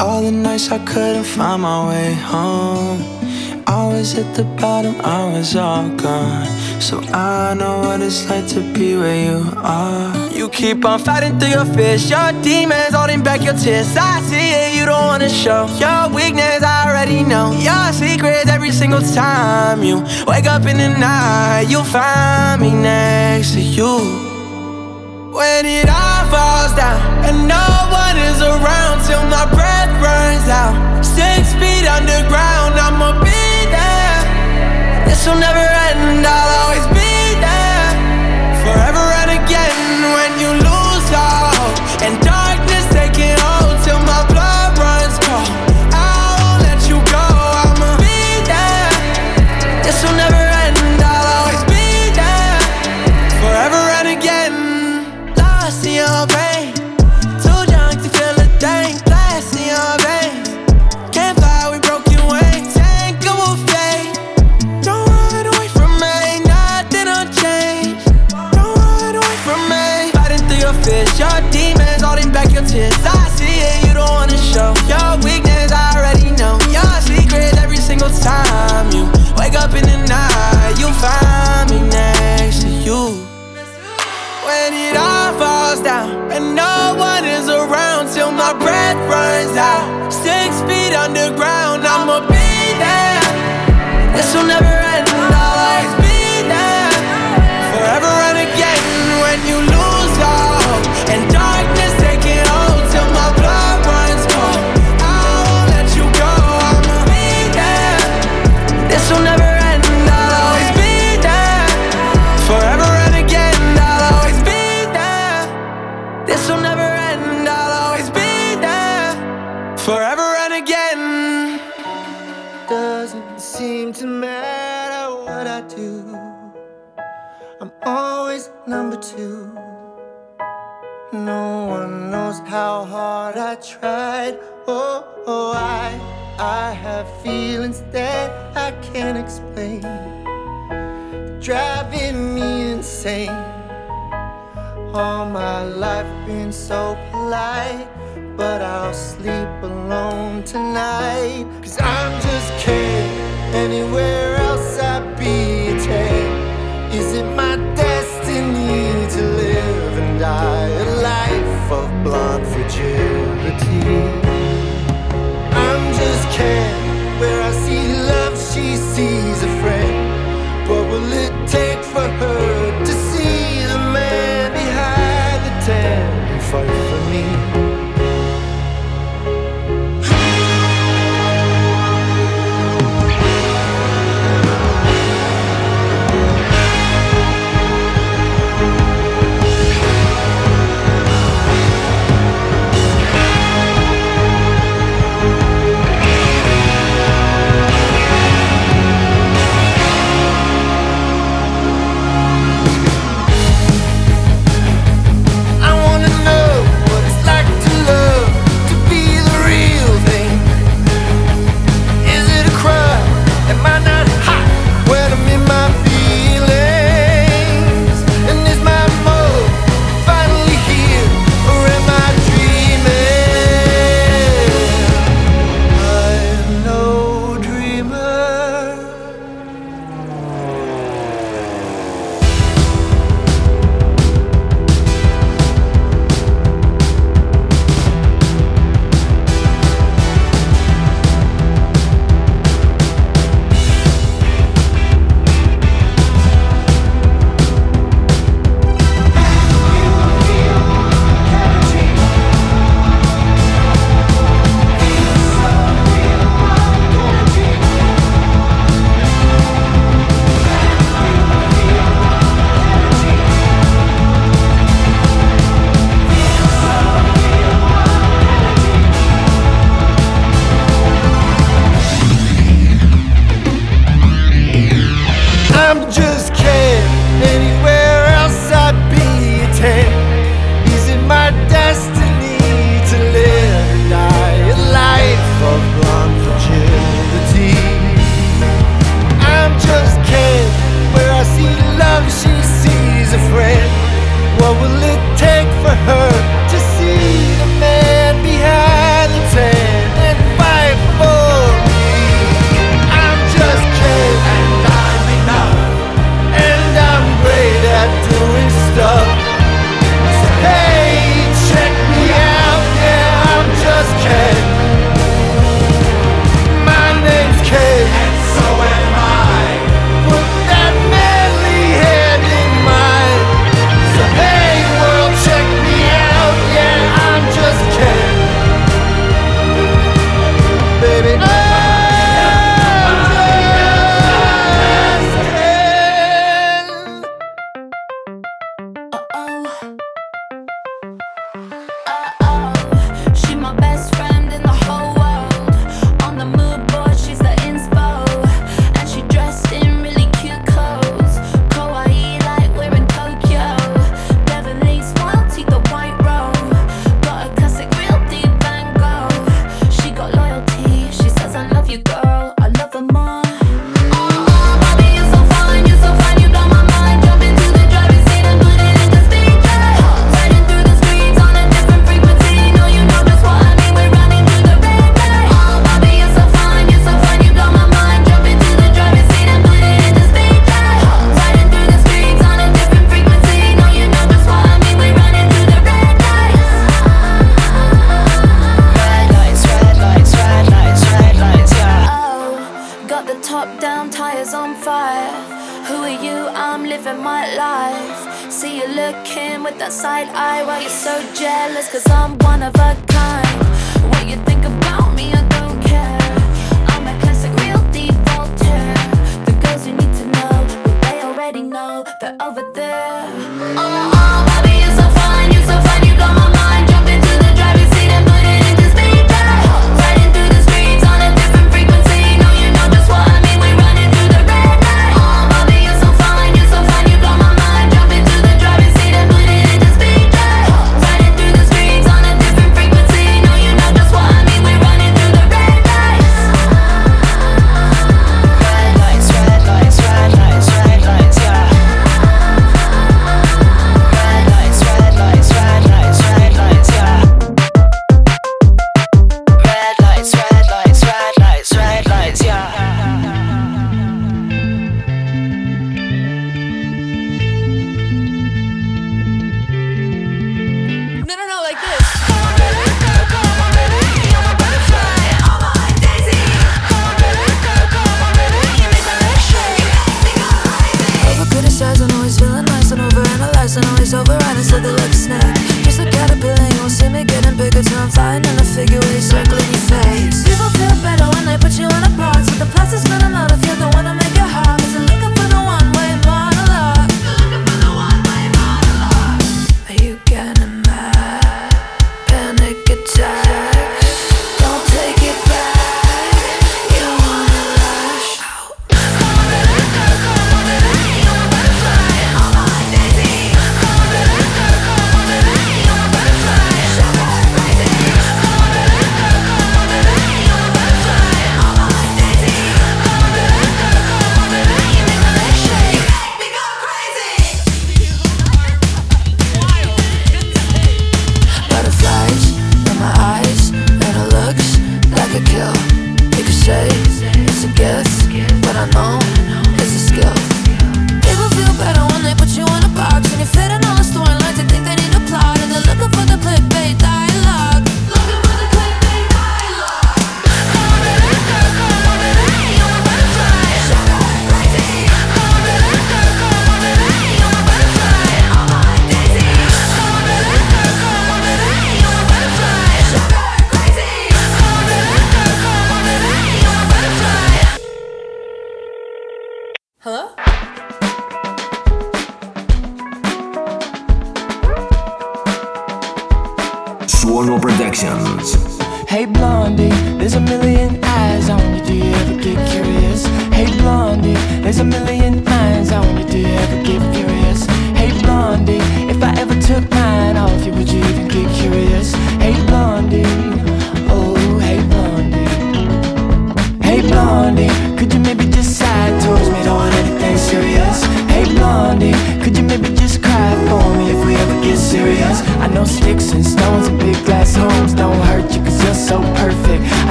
All the nights I couldn't find my way home. I was at the bottom, I was all gone. So I know what it's like to be where you are. You keep on fighting through your fears, your demons holding back your tears. I see it, you don't wanna show your weakness. I already know your secrets every single time you wake up in the night. You'll find me next to you. When it all falls down and no one is around till my breath runs out. Six feet underground, I'ma be there. This will never end, always number two. No one knows how hard I tried. Oh, oh I, I have feelings that I can't explain. Driving me insane. All my life been so polite, but I'll sleep alone tonight. Cause I'm just kidding. Anywhere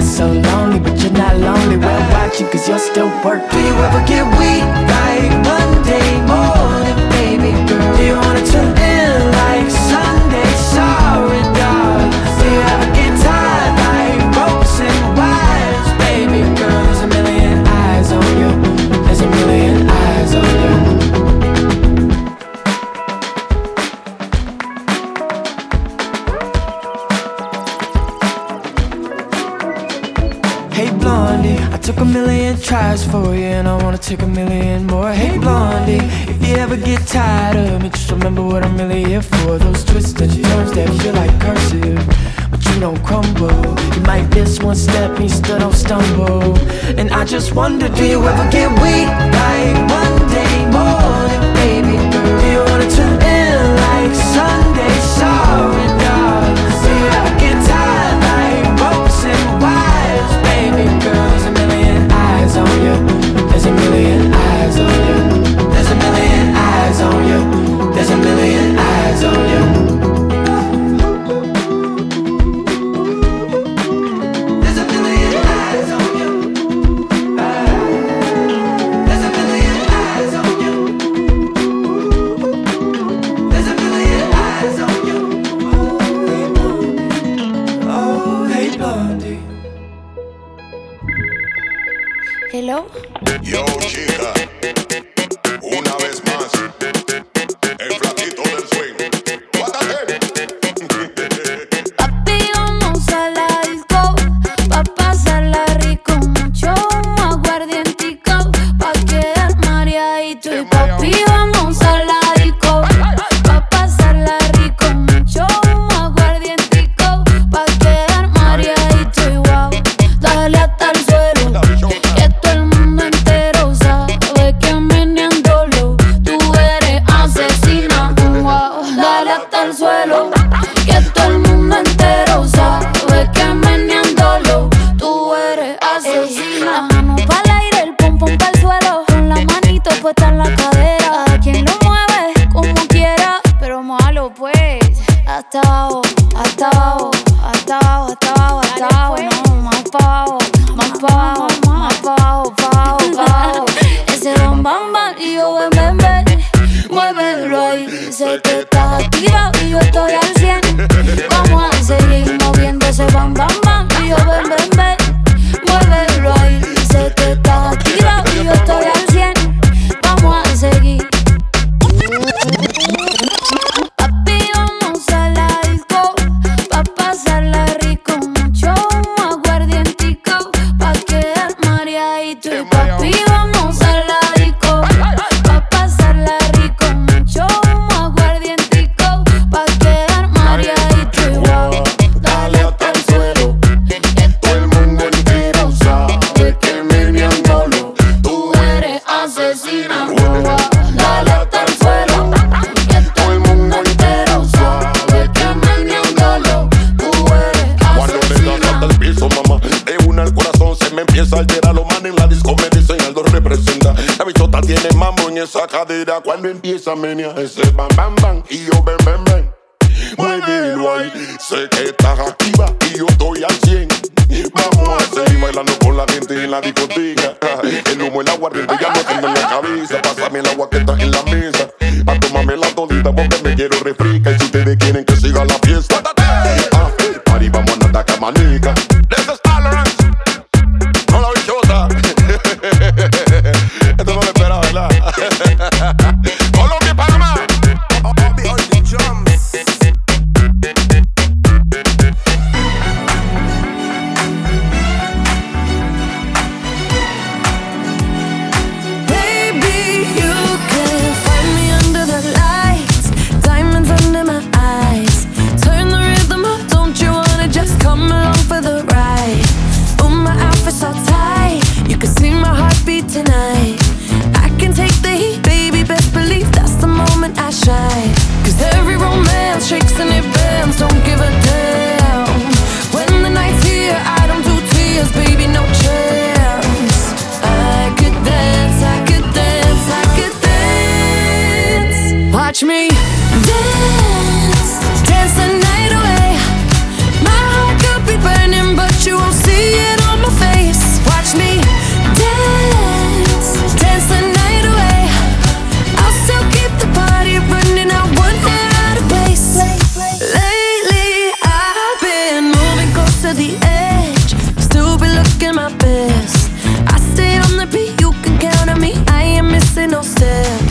so lonely, but you're not lonely. We're you, cause you're still working. Do you ever get weak? eyes for you and I wanna take a million more. Hey Blondie, if you ever get tired of me Just remember what I'm really here for. Those twists and turns that feel like cursive But you don't crumble. You might miss one step and you still don't stumble. And I just wonder, do you ever get weak Like Monday morning? alcohol. Sé que estás activa y yo estoy al 100. cadera cuando empieza a menear ese bam bam bam y yo ven ven ven. Muy bien, guay, sé que my best. I stay on the beat, you can count on me. I ain't missing no steps.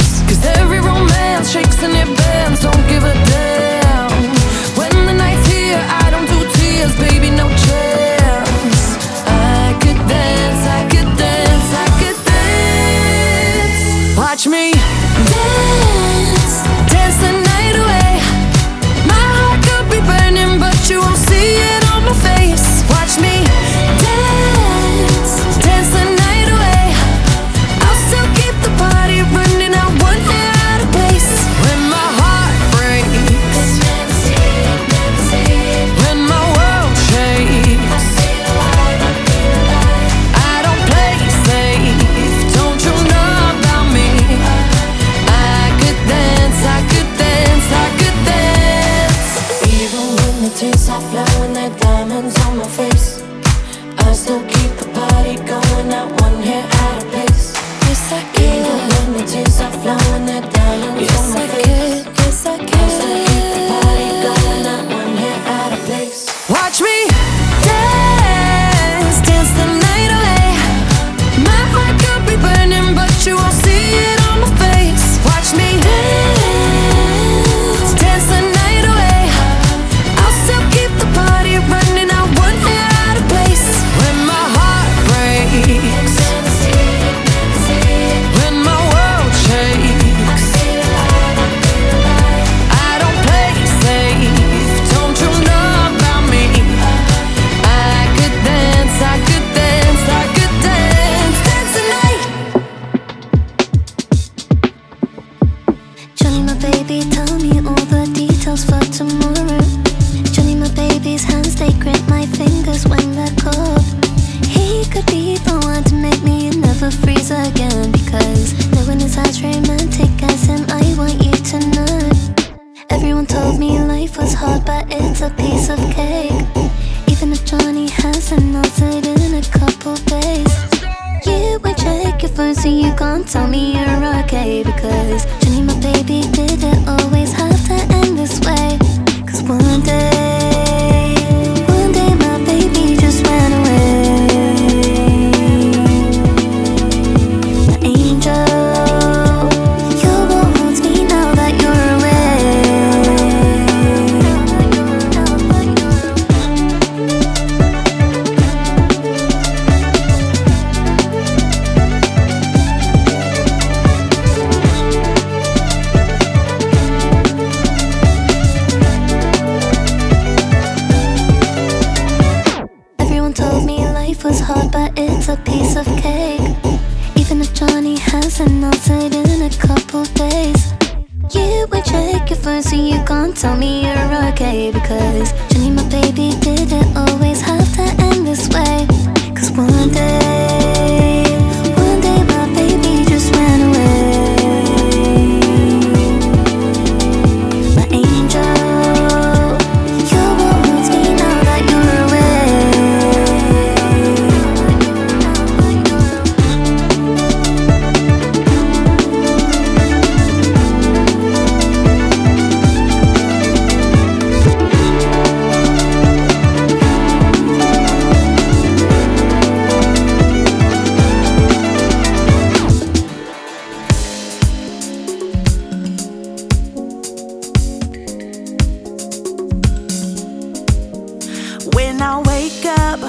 When I wake up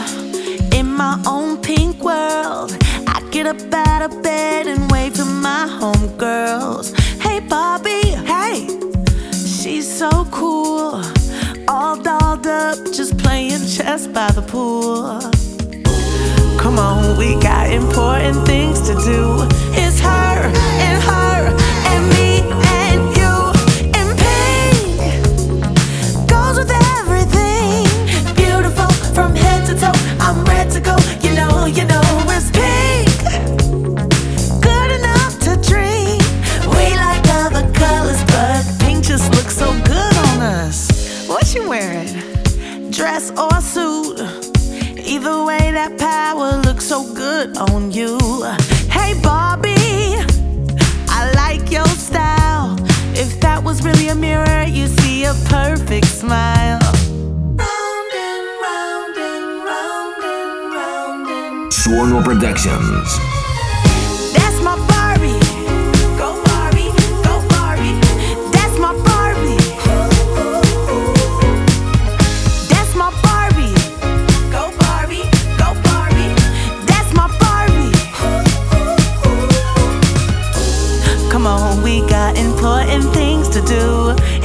in my own pink world, I get up out of bed and wave to my homegirls. Hey, Barbie, hey, she's so cool. All dolled up, just playing chess by the pool. Come on, we got important things to do. It's her and her. good on you. Hey, Barbie, I like your style. If that was really a mirror, you'd see a perfect smile. Suono Productions. to do.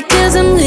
Because I'm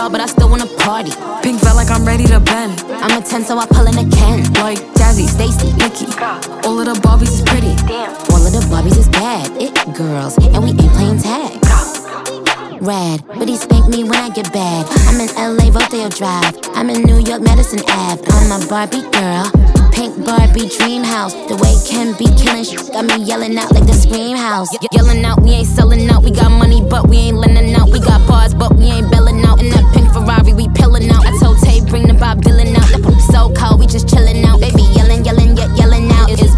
Doll, but I still wanna party. Pink felt like I'm ready to bend. I'm a 10, so I pull in a Ken. Like Jazzy, Stacy, Nikki. All of the Barbies is pretty. All of the Barbies is bad. It girls, and we ain't playing tag. Rad, but he spank me when I get bad. I'm in LA, Rodeo Drive. I'm in New York, Madison Ave. I'm a Barbie girl. Pink Barbie dream house. The way Ken be killing shit got me yelling out like the scream house. Ye- yelling out, we ain't selling out. We got money, but we ain't lending out. We got bars, but we ain't belling out. In that pink Ferrari, we pillin' out. I told Tay, bring the Bob Dylan out. The So cold, we just chillin' out. Baby, yelling, yelling, yelling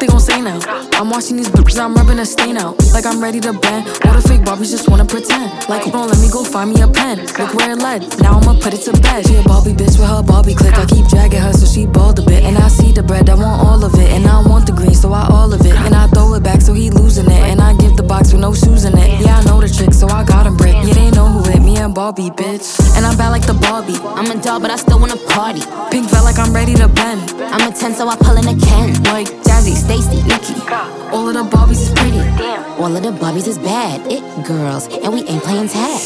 they gon' say now? I'm watching these bitches, I'm rubbing a stain out. Like I'm ready to bend. All the fake Barbies just wanna pretend. Like, hold on, let me go find me a pen. Look where it led. Now I'ma put it to bed. She a Barbie bitch with her Barbie click. I keep dragging her so she bald a bit. And I see the bread, I want all of it. And I want the green, so I all of it. And I throw it back so he losing it. And I give the box with no shoes in it. Yeah, I know the trick, so I got him brick. Yeah, they know who hit me and Barbie, bitch. And I'm bad like the Barbie. I'm a doll, but I still wanna party. Pink felt like I'm ready to bend. I'm a 10, so I pull in a Ken. Like Jazzy, Stacy, Nikki. All of the Barbies is pretty. Damn. All of the Barbies is bad. It girls, and we ain't playing tag.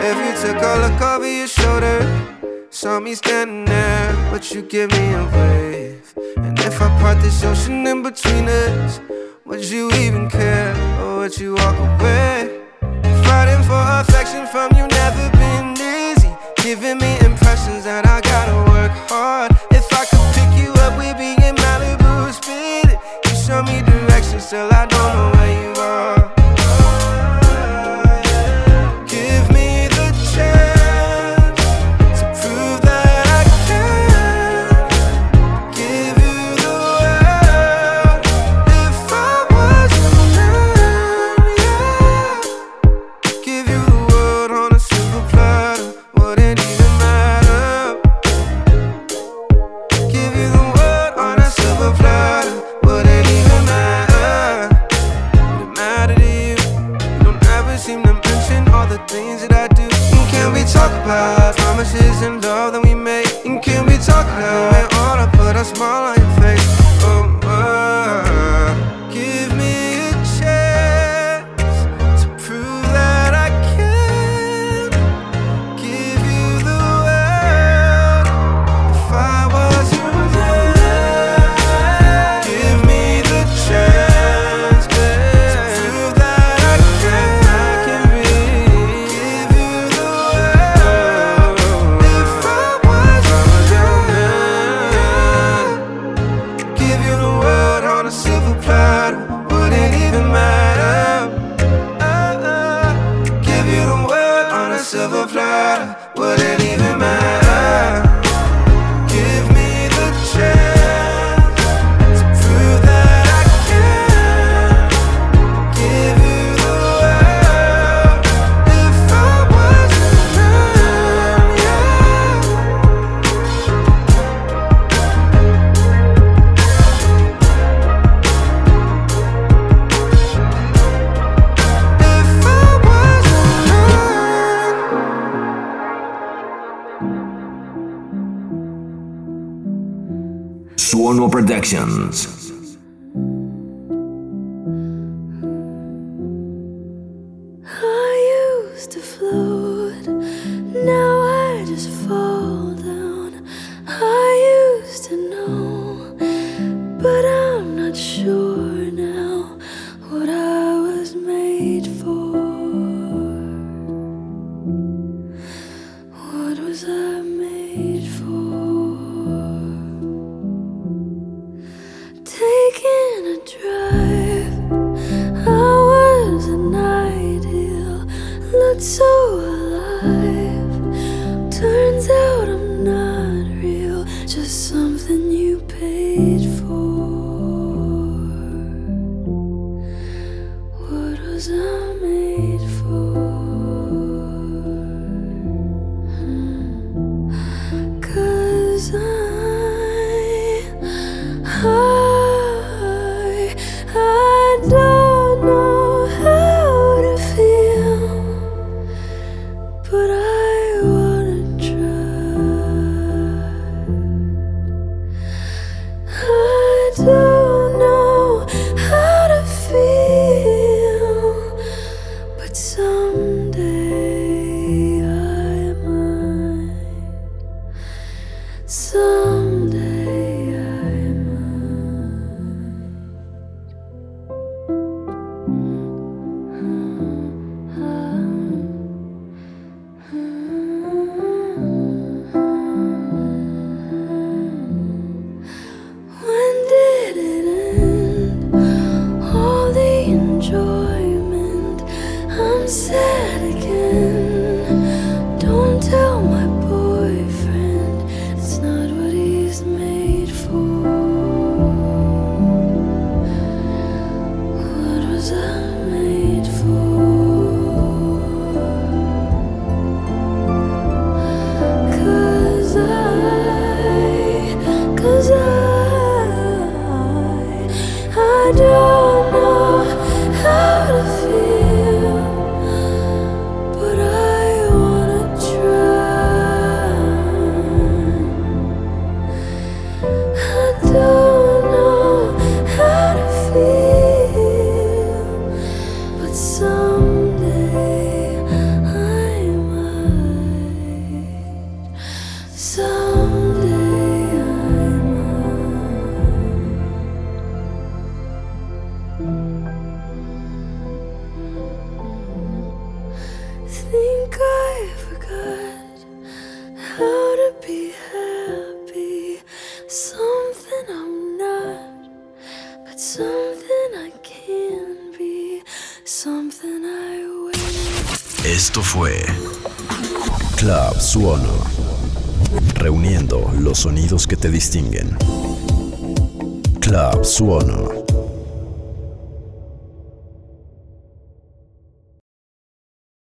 If you took a look over your shoulder, saw me standing there but you give me a wave. And if I part this ocean in between us, would you even care? Or would you walk away? Fighting for affection from you, never been easy. Giving me impressions that I gotta work hard. If I could pick you up, we'd be in Malibu, speed. You show me directions till I don't know where you waited for. desire. Que te distinguen. Club Suono.